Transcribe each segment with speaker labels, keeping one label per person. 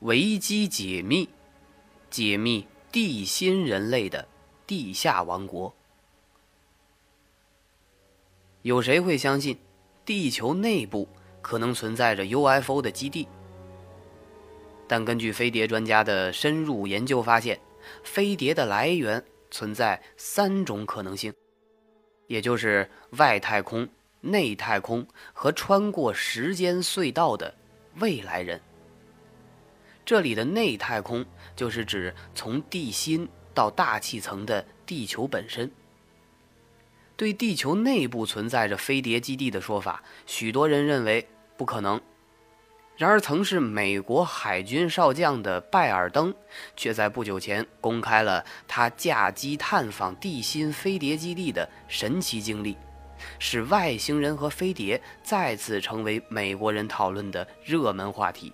Speaker 1: 维基解密，解密地心人类的地下王国。有谁会相信，地球内部可能存在着 UFO 的基地？但根据飞碟专家的深入研究发现，飞碟的来源存在三种可能性，也就是外太空、内太空和穿过时间隧道的未来人。这里的内太空就是指从地心到大气层的地球本身。对地球内部存在着飞碟基地的说法，许多人认为不可能。然而，曾是美国海军少将的拜尔登，却在不久前公开了他驾机探访地心飞碟基地的神奇经历，使外星人和飞碟再次成为美国人讨论的热门话题。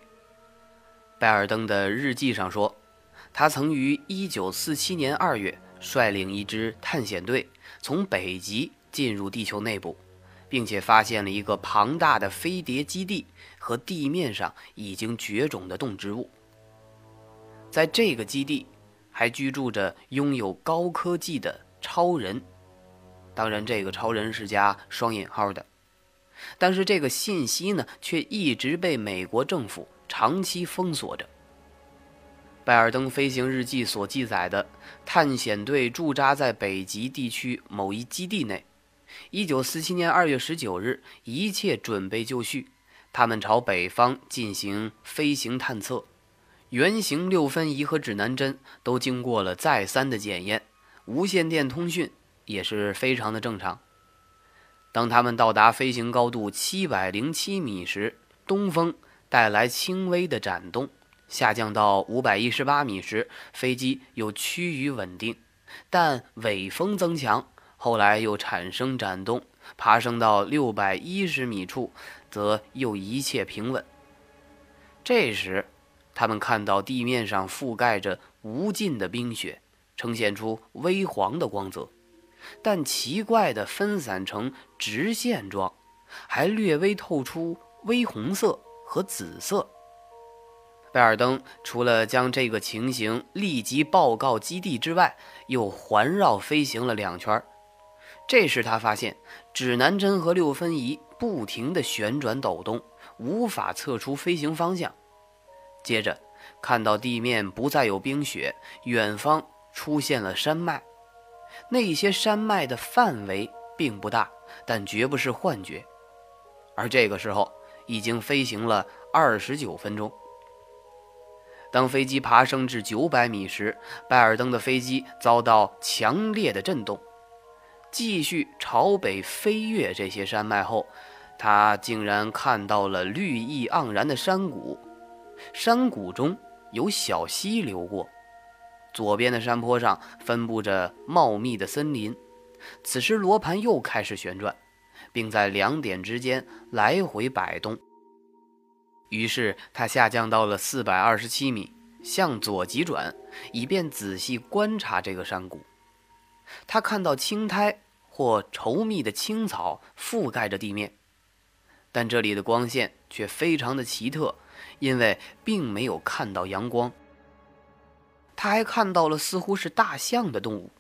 Speaker 1: 拜尔登的日记上说，他曾于1947年2月率领一支探险队从北极进入地球内部，并且发现了一个庞大的飞碟基地和地面上已经绝种的动植物。在这个基地，还居住着拥有高科技的超人，当然，这个超人是加双引号的。但是这个信息呢，却一直被美国政府。长期封锁着。拜尔登飞行日记所记载的，探险队驻扎在北极地区某一基地内。一九四七年二月十九日，一切准备就绪，他们朝北方进行飞行探测。圆形六分仪和指南针都经过了再三的检验，无线电通讯也是非常的正常。当他们到达飞行高度七百零七米时，东风。带来轻微的展动，下降到五百一十八米时，飞机又趋于稳定，但尾风增强，后来又产生展动，爬升到六百一十米处，则又一切平稳。这时，他们看到地面上覆盖着无尽的冰雪，呈现出微黄的光泽，但奇怪的分散成直线状，还略微透出微红色。和紫色。贝尔登除了将这个情形立即报告基地之外，又环绕飞行了两圈。这时他发现指南针和六分仪不停地旋转抖动，无法测出飞行方向。接着看到地面不再有冰雪，远方出现了山脉。那些山脉的范围并不大，但绝不是幻觉。而这个时候。已经飞行了二十九分钟。当飞机爬升至九百米时，拜尔登的飞机遭到强烈的震动。继续朝北飞越这些山脉后，他竟然看到了绿意盎然的山谷，山谷中有小溪流过。左边的山坡上分布着茂密的森林。此时，罗盘又开始旋转。并在两点之间来回摆动。于是他下降到了四百二十七米，向左急转，以便仔细观察这个山谷。他看到青苔或稠密的青草覆盖着地面，但这里的光线却非常的奇特，因为并没有看到阳光。他还看到了似乎是大象的动物。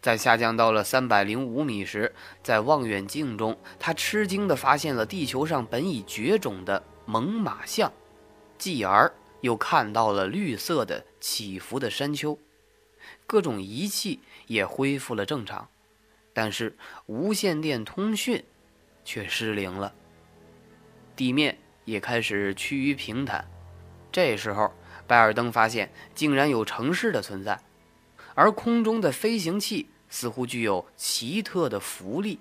Speaker 1: 在下降到了三百零五米时，在望远镜中，他吃惊地发现了地球上本已绝种的猛犸象，继而又看到了绿色的起伏的山丘，各种仪器也恢复了正常，但是无线电通讯却失灵了。地面也开始趋于平坦，这时候，拜尔登发现竟然有城市的存在。而空中的飞行器似乎具有奇特的浮力，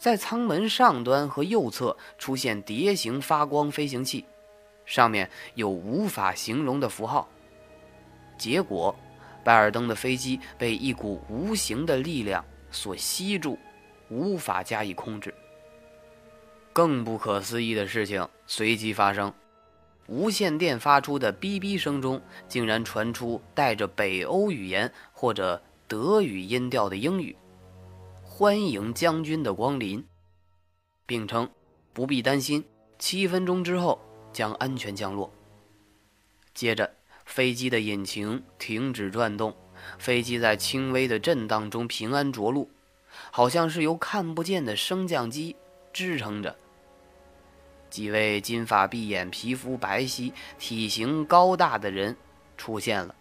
Speaker 1: 在舱门上端和右侧出现蝶形发光飞行器，上面有无法形容的符号。结果，拜尔登的飞机被一股无形的力量所吸住，无法加以控制。更不可思议的事情随即发生。无线电发出的哔哔声中，竟然传出带着北欧语言或者德语音调的英语：“欢迎将军的光临，并称不必担心，七分钟之后将安全降落。”接着，飞机的引擎停止转动，飞机在轻微的震荡中平安着陆，好像是由看不见的升降机支撑着。几位金发碧眼、皮肤白皙、体型高大的人出现了。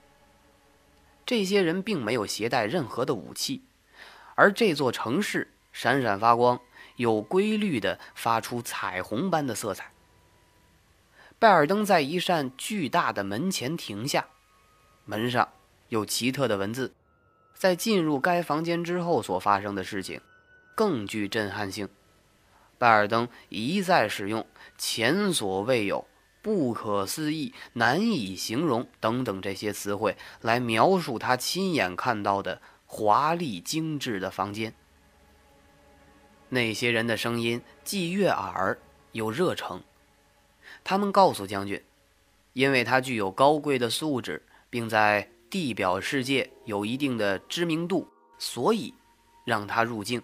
Speaker 1: 这些人并没有携带任何的武器，而这座城市闪闪发光，有规律地发出彩虹般的色彩。拜尔登在一扇巨大的门前停下，门上有奇特的文字。在进入该房间之后所发生的事情，更具震撼性。拜尔登一再使用“前所未有”“不可思议”“难以形容”等等这些词汇来描述他亲眼看到的华丽精致的房间。那些人的声音既悦耳又热诚。他们告诉将军，因为他具有高贵的素质，并在地表世界有一定的知名度，所以让他入境。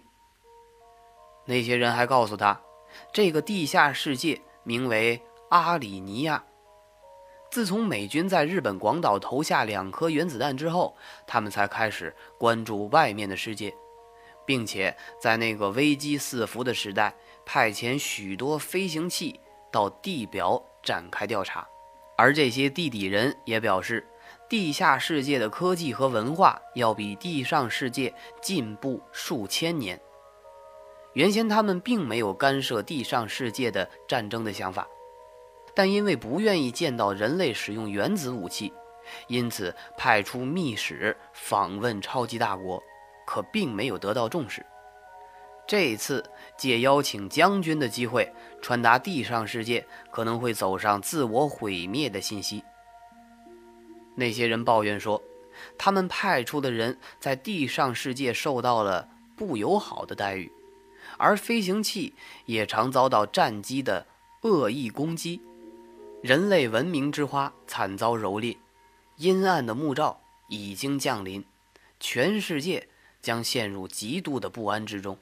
Speaker 1: 那些人还告诉他，这个地下世界名为阿里尼亚。自从美军在日本广岛投下两颗原子弹之后，他们才开始关注外面的世界，并且在那个危机四伏的时代，派遣许多飞行器。到地表展开调查，而这些地底人也表示，地下世界的科技和文化要比地上世界进步数千年。原先他们并没有干涉地上世界的战争的想法，但因为不愿意见到人类使用原子武器，因此派出密使访问超级大国，可并没有得到重视。这一次借邀请将军的机会，传达地上世界可能会走上自我毁灭的信息。那些人抱怨说，他们派出的人在地上世界受到了不友好的待遇，而飞行器也常遭到战机的恶意攻击。人类文明之花惨遭蹂躏，阴暗的幕罩已经降临，全世界将陷入极度的不安之中。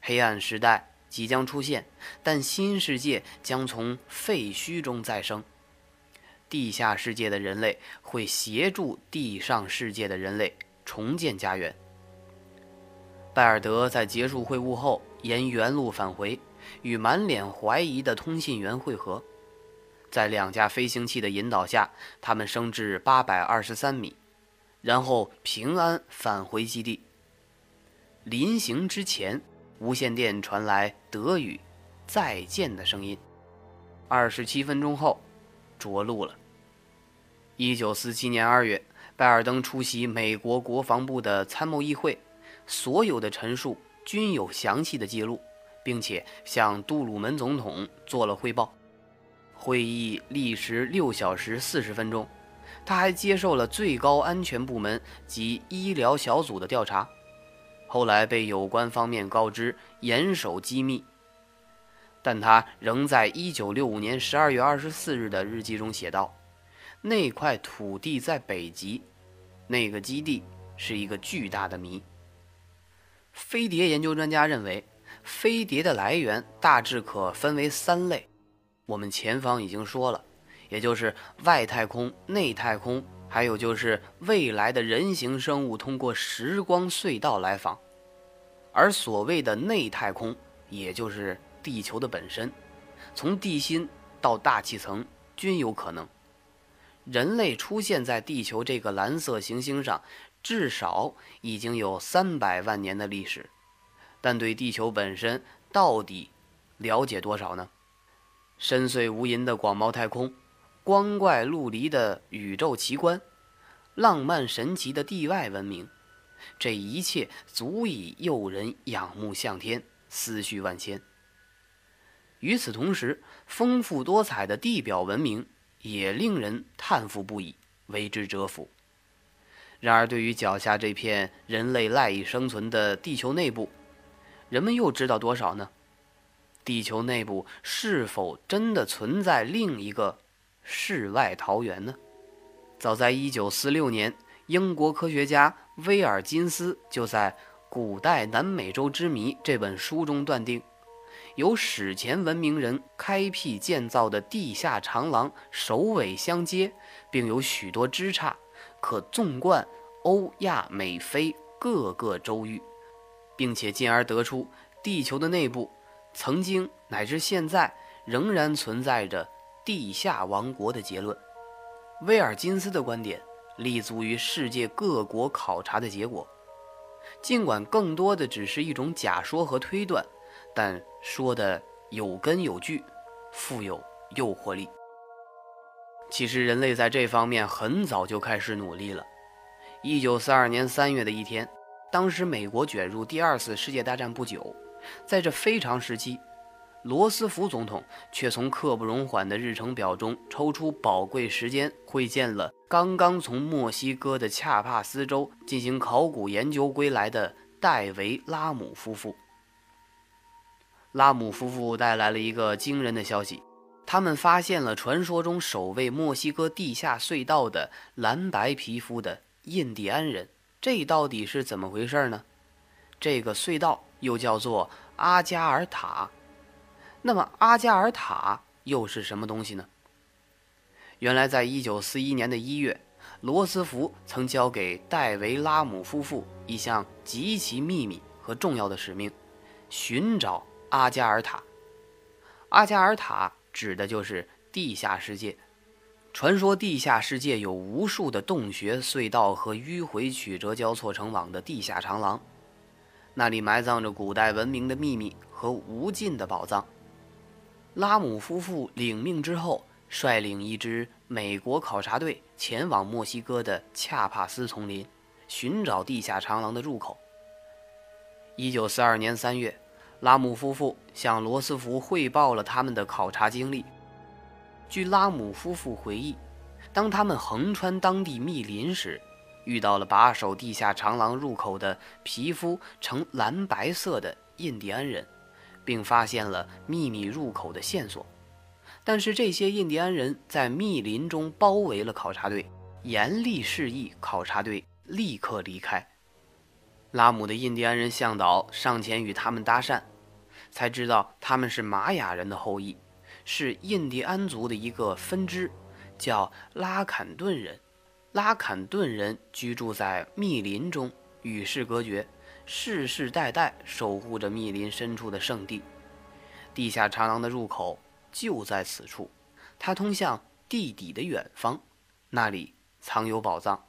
Speaker 1: 黑暗时代即将出现，但新世界将从废墟中再生。地下世界的人类会协助地上世界的人类重建家园。拜尔德在结束会晤后，沿原路返回，与满脸怀疑的通信员会合。在两架飞行器的引导下，他们升至八百二十三米，然后平安返回基地。临行之前。无线电传来德语“再见”的声音。二十七分钟后，着陆了。一九四七年二月，拜尔登出席美国国防部的参谋议会，所有的陈述均有详细的记录，并且向杜鲁门总统做了汇报。会议历时六小时四十分钟，他还接受了最高安全部门及医疗小组的调查。后来被有关方面告知严守机密，但他仍在1965年12月24日的日记中写道：“那块土地在北极，那个基地是一个巨大的谜。”飞碟研究专家认为，飞碟的来源大致可分为三类。我们前方已经说了，也就是外太空、内太空。还有就是未来的人形生物通过时光隧道来访，而所谓的内太空，也就是地球的本身，从地心到大气层均有可能。人类出现在地球这个蓝色行星上，至少已经有三百万年的历史，但对地球本身到底了解多少呢？深邃无垠的广袤太空。光怪陆离的宇宙奇观，浪漫神奇的地外文明，这一切足以诱人仰慕向天，思绪万千。与此同时，丰富多彩的地表文明也令人叹服不已，为之折服。然而，对于脚下这片人类赖以生存的地球内部，人们又知道多少呢？地球内部是否真的存在另一个？世外桃源呢？早在1946年，英国科学家威尔金斯就在《古代南美洲之谜》这本书中断定，由史前文明人开辟建造的地下长廊首尾相接，并有许多枝杈，可纵贯欧亚美非各个州域，并且进而得出地球的内部曾经乃至现在仍然存在着地下王国的结论。威尔金斯的观点立足于世界各国考察的结果，尽管更多的只是一种假说和推断，但说的有根有据，富有诱惑力。其实人类在这方面很早就开始努力了。一九四二年三月的一天，当时美国卷入第二次世界大战不久，在这非常时期。罗斯福总统却从刻不容缓的日程表中抽出宝贵时间，会见了刚刚从墨西哥的恰帕斯州进行考古研究归来的戴维·拉姆夫妇。拉姆夫妇带来了一个惊人的消息：他们发现了传说中守卫墨西哥地下隧道的蓝白皮肤的印第安人。这到底是怎么回事呢？这个隧道又叫做阿加尔塔。那么阿加尔塔又是什么东西呢？原来，在一九四一年的一月，罗斯福曾交给戴维·拉姆夫妇一项极其秘密和重要的使命：寻找阿加尔塔。阿加尔塔指的就是地下世界。传说地下世界有无数的洞穴、隧道和迂回曲折交错成网的地下长廊，那里埋葬着古代文明的秘密和无尽的宝藏。拉姆夫妇领命之后，率领一支美国考察队前往墨西哥的恰帕斯丛林，寻找地下长廊的入口。一九四二年三月，拉姆夫妇向罗斯福汇报了他们的考察经历。据拉姆夫妇回忆，当他们横穿当地密林时，遇到了把守地下长廊入口的皮肤呈蓝白色的印第安人。并发现了秘密入口的线索，但是这些印第安人在密林中包围了考察队，严厉示意考察队立刻离开。拉姆的印第安人向导上前与他们搭讪，才知道他们是玛雅人的后裔，是印第安族的一个分支，叫拉坎顿人。拉坎顿人居住在密林中，与世隔绝。世世代代守护着密林深处的圣地，地下长廊的入口就在此处，它通向地底的远方，那里藏有宝藏。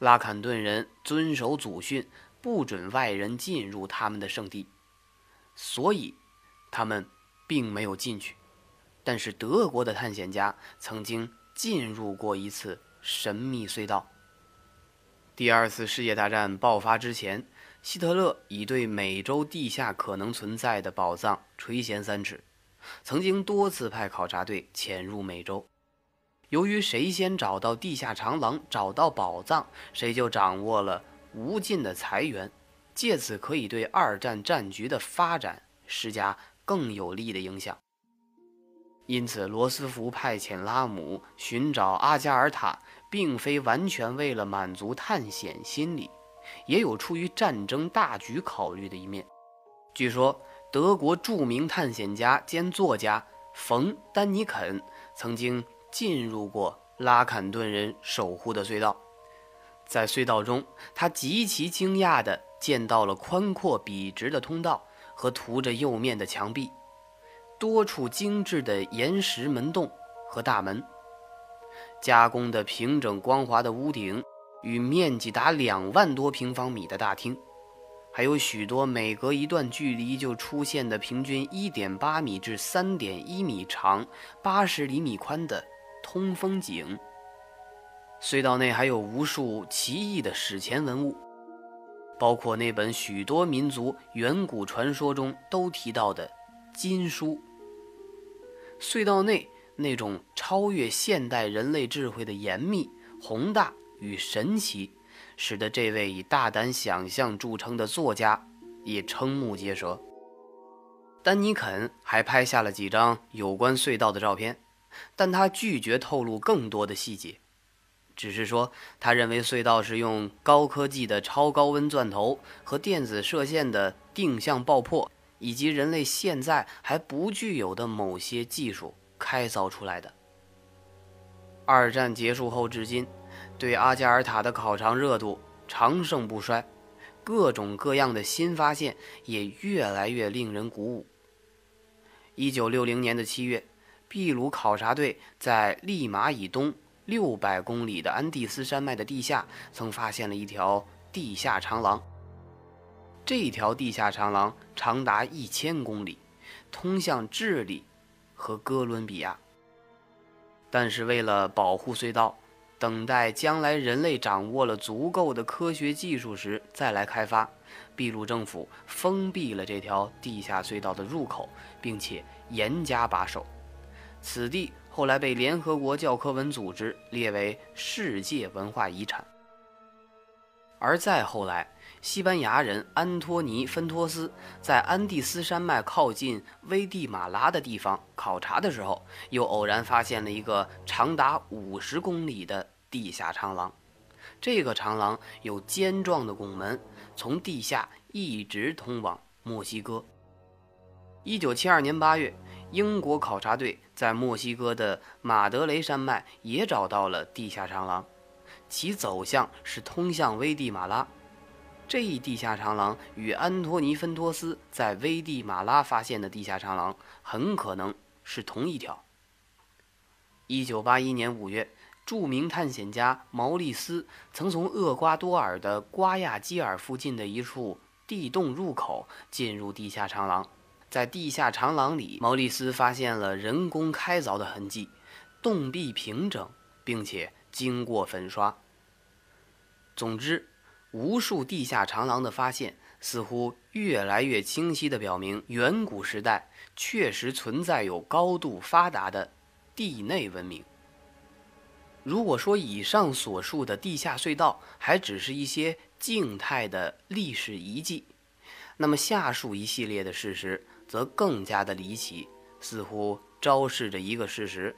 Speaker 1: 拉坎顿人遵守祖训，不准外人进入他们的圣地，所以他们并没有进去。但是德国的探险家曾经进入过一次神秘隧道。第二次世界大战爆发之前。希特勒已对美洲地下可能存在的宝藏垂涎三尺，曾经多次派考察队潜入美洲。由于谁先找到地下长廊、找到宝藏，谁就掌握了无尽的财源，借此可以对二战战局的发展施加更有利的影响。因此，罗斯福派遣拉姆寻找阿加尔塔，并非完全为了满足探险心理。也有出于战争大局考虑的一面。据说，德国著名探险家兼作家冯·丹尼肯曾经进入过拉坎顿人守护的隧道，在隧道中，他极其惊讶地见到了宽阔笔直的通道和涂着釉面的墙壁，多处精致的岩石门洞和大门，加工的平整光滑的屋顶。与面积达两万多平方米的大厅，还有许多每隔一段距离就出现的平均一点八米至三点一米长、八十厘米宽的通风井。隧道内还有无数奇异的史前文物，包括那本许多民族远古传说中都提到的金书。隧道内那种超越现代人类智慧的严密、宏大。与神奇，使得这位以大胆想象著称的作家也瞠目结舌。丹尼肯还拍下了几张有关隧道的照片，但他拒绝透露更多的细节，只是说他认为隧道是用高科技的超高温钻头和电子射线的定向爆破以及人类现在还不具有的某些技术开凿出来的。二战结束后至今，对阿加尔塔的考察热度长盛不衰，各种各样的新发现也越来越令人鼓舞。一九六零年的七月，秘鲁考察队在利马以东六百公里的安第斯山脉的地下，曾发现了一条地下长廊。这条地下长廊长达一千公里，通向智利和哥伦比亚。但是，为了保护隧道，等待将来人类掌握了足够的科学技术时再来开发。秘鲁政府封闭了这条地下隧道的入口，并且严加把守。此地后来被联合国教科文组织列为世界文化遗产。而再后来，西班牙人安托尼·芬托斯在安第斯山脉靠近危地马拉的地方考察的时候，又偶然发现了一个长达五十公里的地下长廊。这个长廊有尖状的拱门，从地下一直通往墨西哥。一九七二年八月，英国考察队在墨西哥的马德雷山脉也找到了地下长廊，其走向是通向危地马拉。这一地下长廊与安托尼·芬托斯在危地马拉发现的地下长廊很可能是同一条。一九八一年五月。著名探险家毛利斯曾从厄瓜多尔的瓜亚基尔附近的一处地洞入口进入地下长廊，在地下长廊里，毛利斯发现了人工开凿的痕迹，洞壁平整，并且经过粉刷。总之，无数地下长廊的发现似乎越来越清晰地表明，远古时代确实存在有高度发达的地内文明。如果说以上所述的地下隧道还只是一些静态的历史遗迹，那么下述一系列的事实则更加的离奇，似乎昭示着一个事实：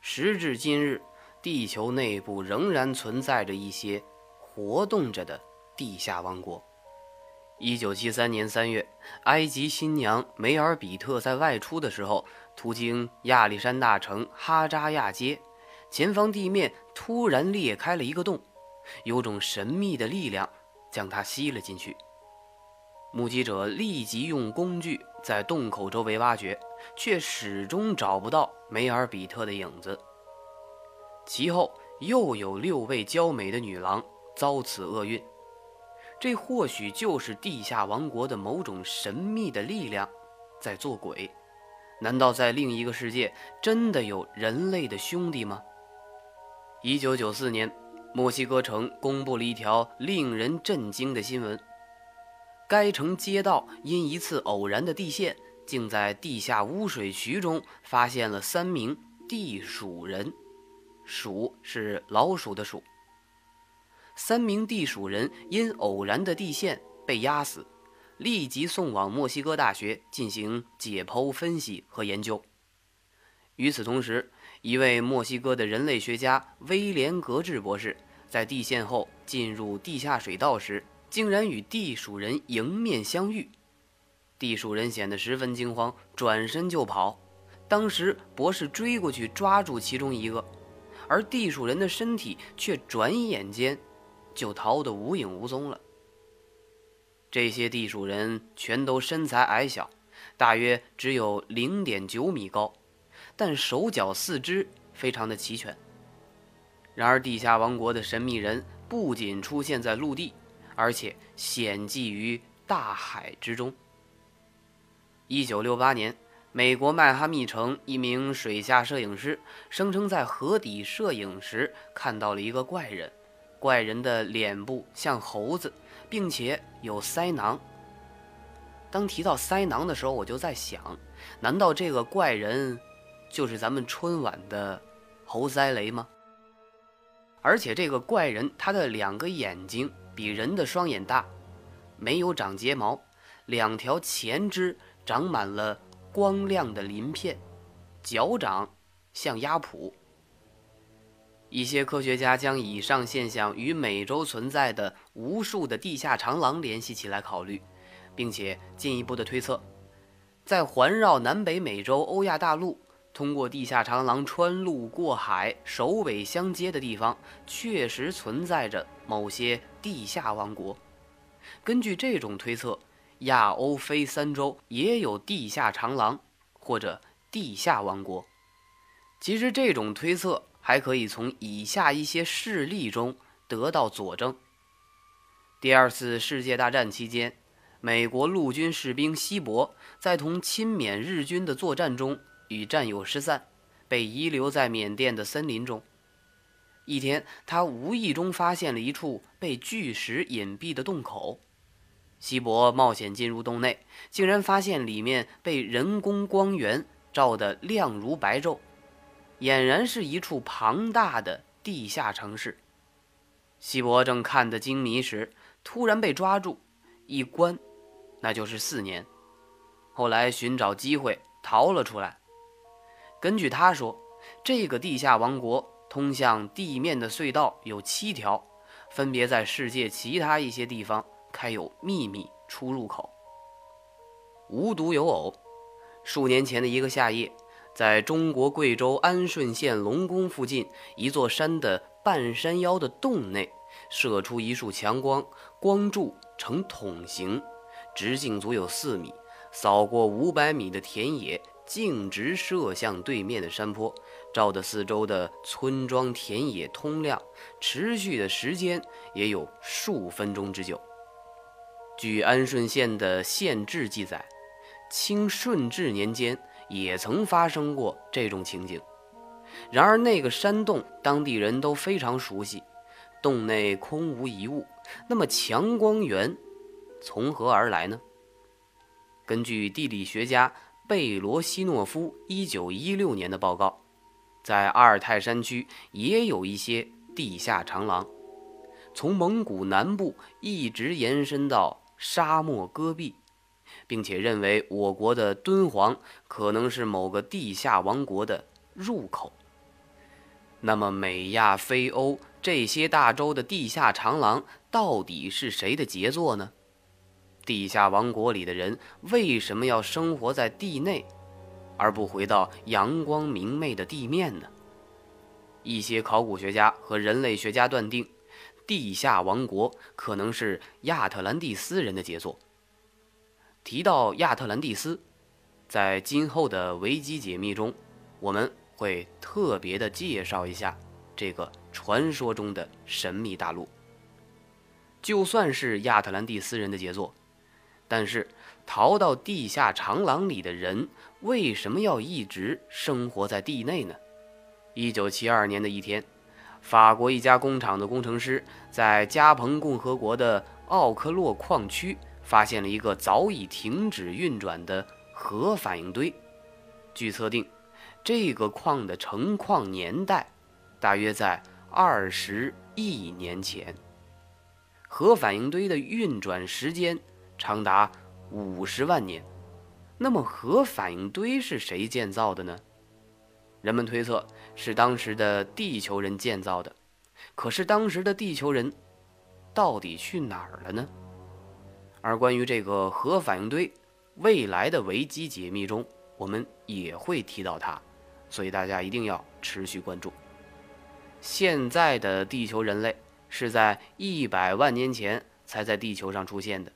Speaker 1: 时至今日，地球内部仍然存在着一些活动着的地下王国。一九七三年三月，埃及新娘梅尔比特在外出的时候，途经亚历山大城哈扎亚街。前方地面突然裂开了一个洞，有种神秘的力量将它吸了进去。目击者立即用工具在洞口周围挖掘，却始终找不到梅尔比特的影子。其后又有六位娇美的女郎遭此厄运，这或许就是地下王国的某种神秘的力量在作鬼。难道在另一个世界真的有人类的兄弟吗？一九九四年，墨西哥城公布了一条令人震惊的新闻：该城街道因一次偶然的地陷，竟在地下污水渠中发现了三名地鼠人，鼠是老鼠的鼠。三名地鼠人因偶然的地陷被压死，立即送往墨西哥大学进行解剖分析和研究。与此同时，一位墨西哥的人类学家威廉格治博士在地陷后进入地下水道时，竟然与地鼠人迎面相遇。地鼠人显得十分惊慌，转身就跑。当时，博士追过去抓住其中一个，而地鼠人的身体却转眼间就逃得无影无踪了。这些地鼠人全都身材矮小，大约只有零点九米高。但手脚四肢非常的齐全。然而，地下王国的神秘人不仅出现在陆地，而且显迹于大海之中。一九六八年，美国迈阿密城一名水下摄影师声称，在河底摄影时看到了一个怪人，怪人的脸部像猴子，并且有腮囊。当提到腮囊的时候，我就在想，难道这个怪人？就是咱们春晚的猴塞雷吗？而且这个怪人，他的两个眼睛比人的双眼大，没有长睫毛，两条前肢长满了光亮的鳞片，脚掌像鸭蹼。一些科学家将以上现象与美洲存在的无数的地下长廊联系起来考虑，并且进一步的推测。在环绕南北美洲、欧亚大陆，通过地下长廊穿路过海、首尾相接的地方，确实存在着某些地下王国。根据这种推测，亚欧非三洲也有地下长廊或者地下王国。其实，这种推测还可以从以下一些事例中得到佐证。第二次世界大战期间，美国陆军士兵希伯在同亲缅日军的作战中与战友失散，被遗留在缅甸的森林中。一天，他无意中发现了一处被巨石隐蔽的洞口。希伯冒险进入洞内，竟然发现里面被人工光源照得亮如白昼，俨然是一处庞大的地下城市。希伯正看得精迷时，突然被抓住，一关，那就是四年。后来寻找机会逃了出来。根据他说，这个地下王国通向地面的隧道有七条，分别在世界其他一些地方开有秘密出入口。无独有偶，数年前的一个夏夜，在中国贵州安顺县龙宫附近一座山的半山腰的洞内。射出一束强光，光柱呈筒形，直径足有四米，扫过五百米的田野，径直射向对面的山坡，照得四周的村庄田野通亮，持续的时间也有数分钟之久。据安顺县的县志记载，清顺治年间也曾发生过这种情景。然而那个山洞，当地人都非常熟悉。洞内空无一物，那么强光源从何而来呢？根据地理学家贝罗西诺夫1916年的报告，在阿尔泰山区也有一些地下长廊，从蒙古南部一直延伸到沙漠戈壁，并且认为我国的敦煌可能是某个地下王国的入口。那么美亚非欧。这些大洲的地下长廊到底是谁的杰作呢？地下王国里的人为什么要生活在地内，而不回到阳光明媚的地面呢？一些考古学家和人类学家断定，地下王国可能是亚特兰蒂斯人的杰作。提到亚特兰蒂斯，在今后的维基解密中，我们会特别的介绍一下这个。传说中的神秘大陆，就算是亚特兰蒂斯人的杰作，但是逃到地下长廊里的人为什么要一直生活在地内呢？一九七二年的一天，法国一家工厂的工程师在加蓬共和国的奥克洛矿区发现了一个早已停止运转的核反应堆。据测定，这个矿的成矿年代大约在。二十亿年前，核反应堆的运转时间长达五十万年。那么，核反应堆是谁建造的呢？人们推测是当时的地球人建造的。可是，当时的地球人到底去哪儿了呢？而关于这个核反应堆，未来的维基解密中，我们也会提到它，所以大家一定要持续关注。现在的地球人类是在一百万年前才在地球上出现的，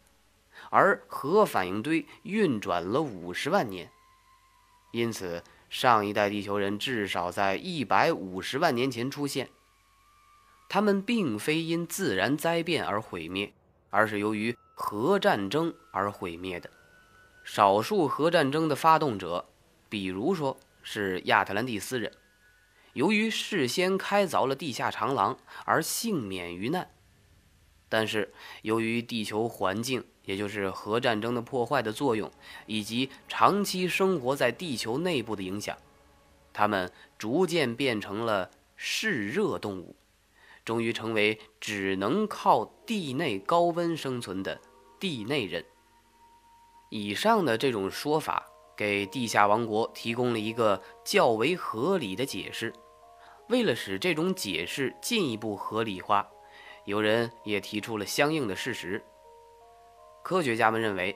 Speaker 1: 而核反应堆运转了五十万年，因此上一代地球人至少在一百五十万年前出现。他们并非因自然灾变而毁灭，而是由于核战争而毁灭的。少数核战争的发动者，比如说是亚特兰蒂斯人。由于事先开凿了地下长廊而幸免于难，但是由于地球环境，也就是核战争的破坏的作用，以及长期生活在地球内部的影响，它们逐渐变成了嗜热动物，终于成为只能靠地内高温生存的地内人。以上的这种说法，给地下王国提供了一个较为合理的解释。为了使这种解释进一步合理化，有人也提出了相应的事实。科学家们认为，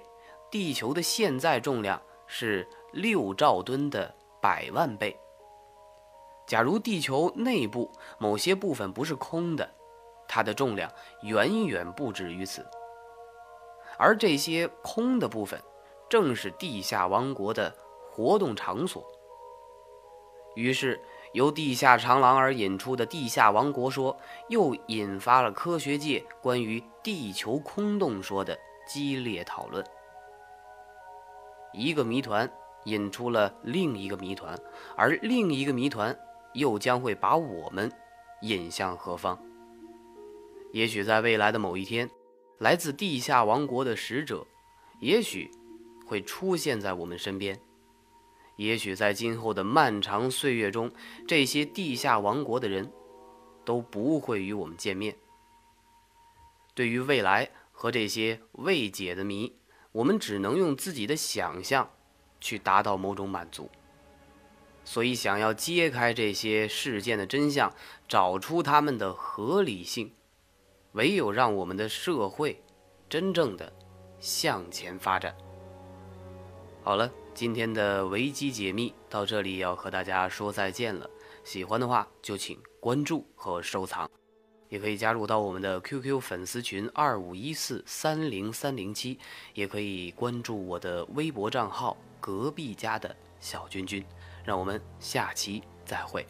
Speaker 1: 地球的现在重量是六兆吨的百万倍。假如地球内部某些部分不是空的，它的重量远远不止于此。而这些空的部分，正是地下王国的活动场所。于是，由地下长廊而引出的地下王国说，又引发了科学界关于地球空洞说的激烈讨论。一个谜团引出了另一个谜团，而另一个谜团又将会把我们引向何方？也许在未来的某一天，来自地下王国的使者，也许会出现在我们身边。也许在今后的漫长岁月中，这些地下王国的人都不会与我们见面。对于未来和这些未解的谜，我们只能用自己的想象去达到某种满足。所以，想要揭开这些事件的真相，找出他们的合理性，唯有让我们的社会真正的向前发展。好了。今天的维基解密到这里要和大家说再见了。喜欢的话就请关注和收藏，也可以加入到我们的 QQ 粉丝群二五一四三零三零七，也可以关注我的微博账号隔壁家的小君君。让我们下期再会。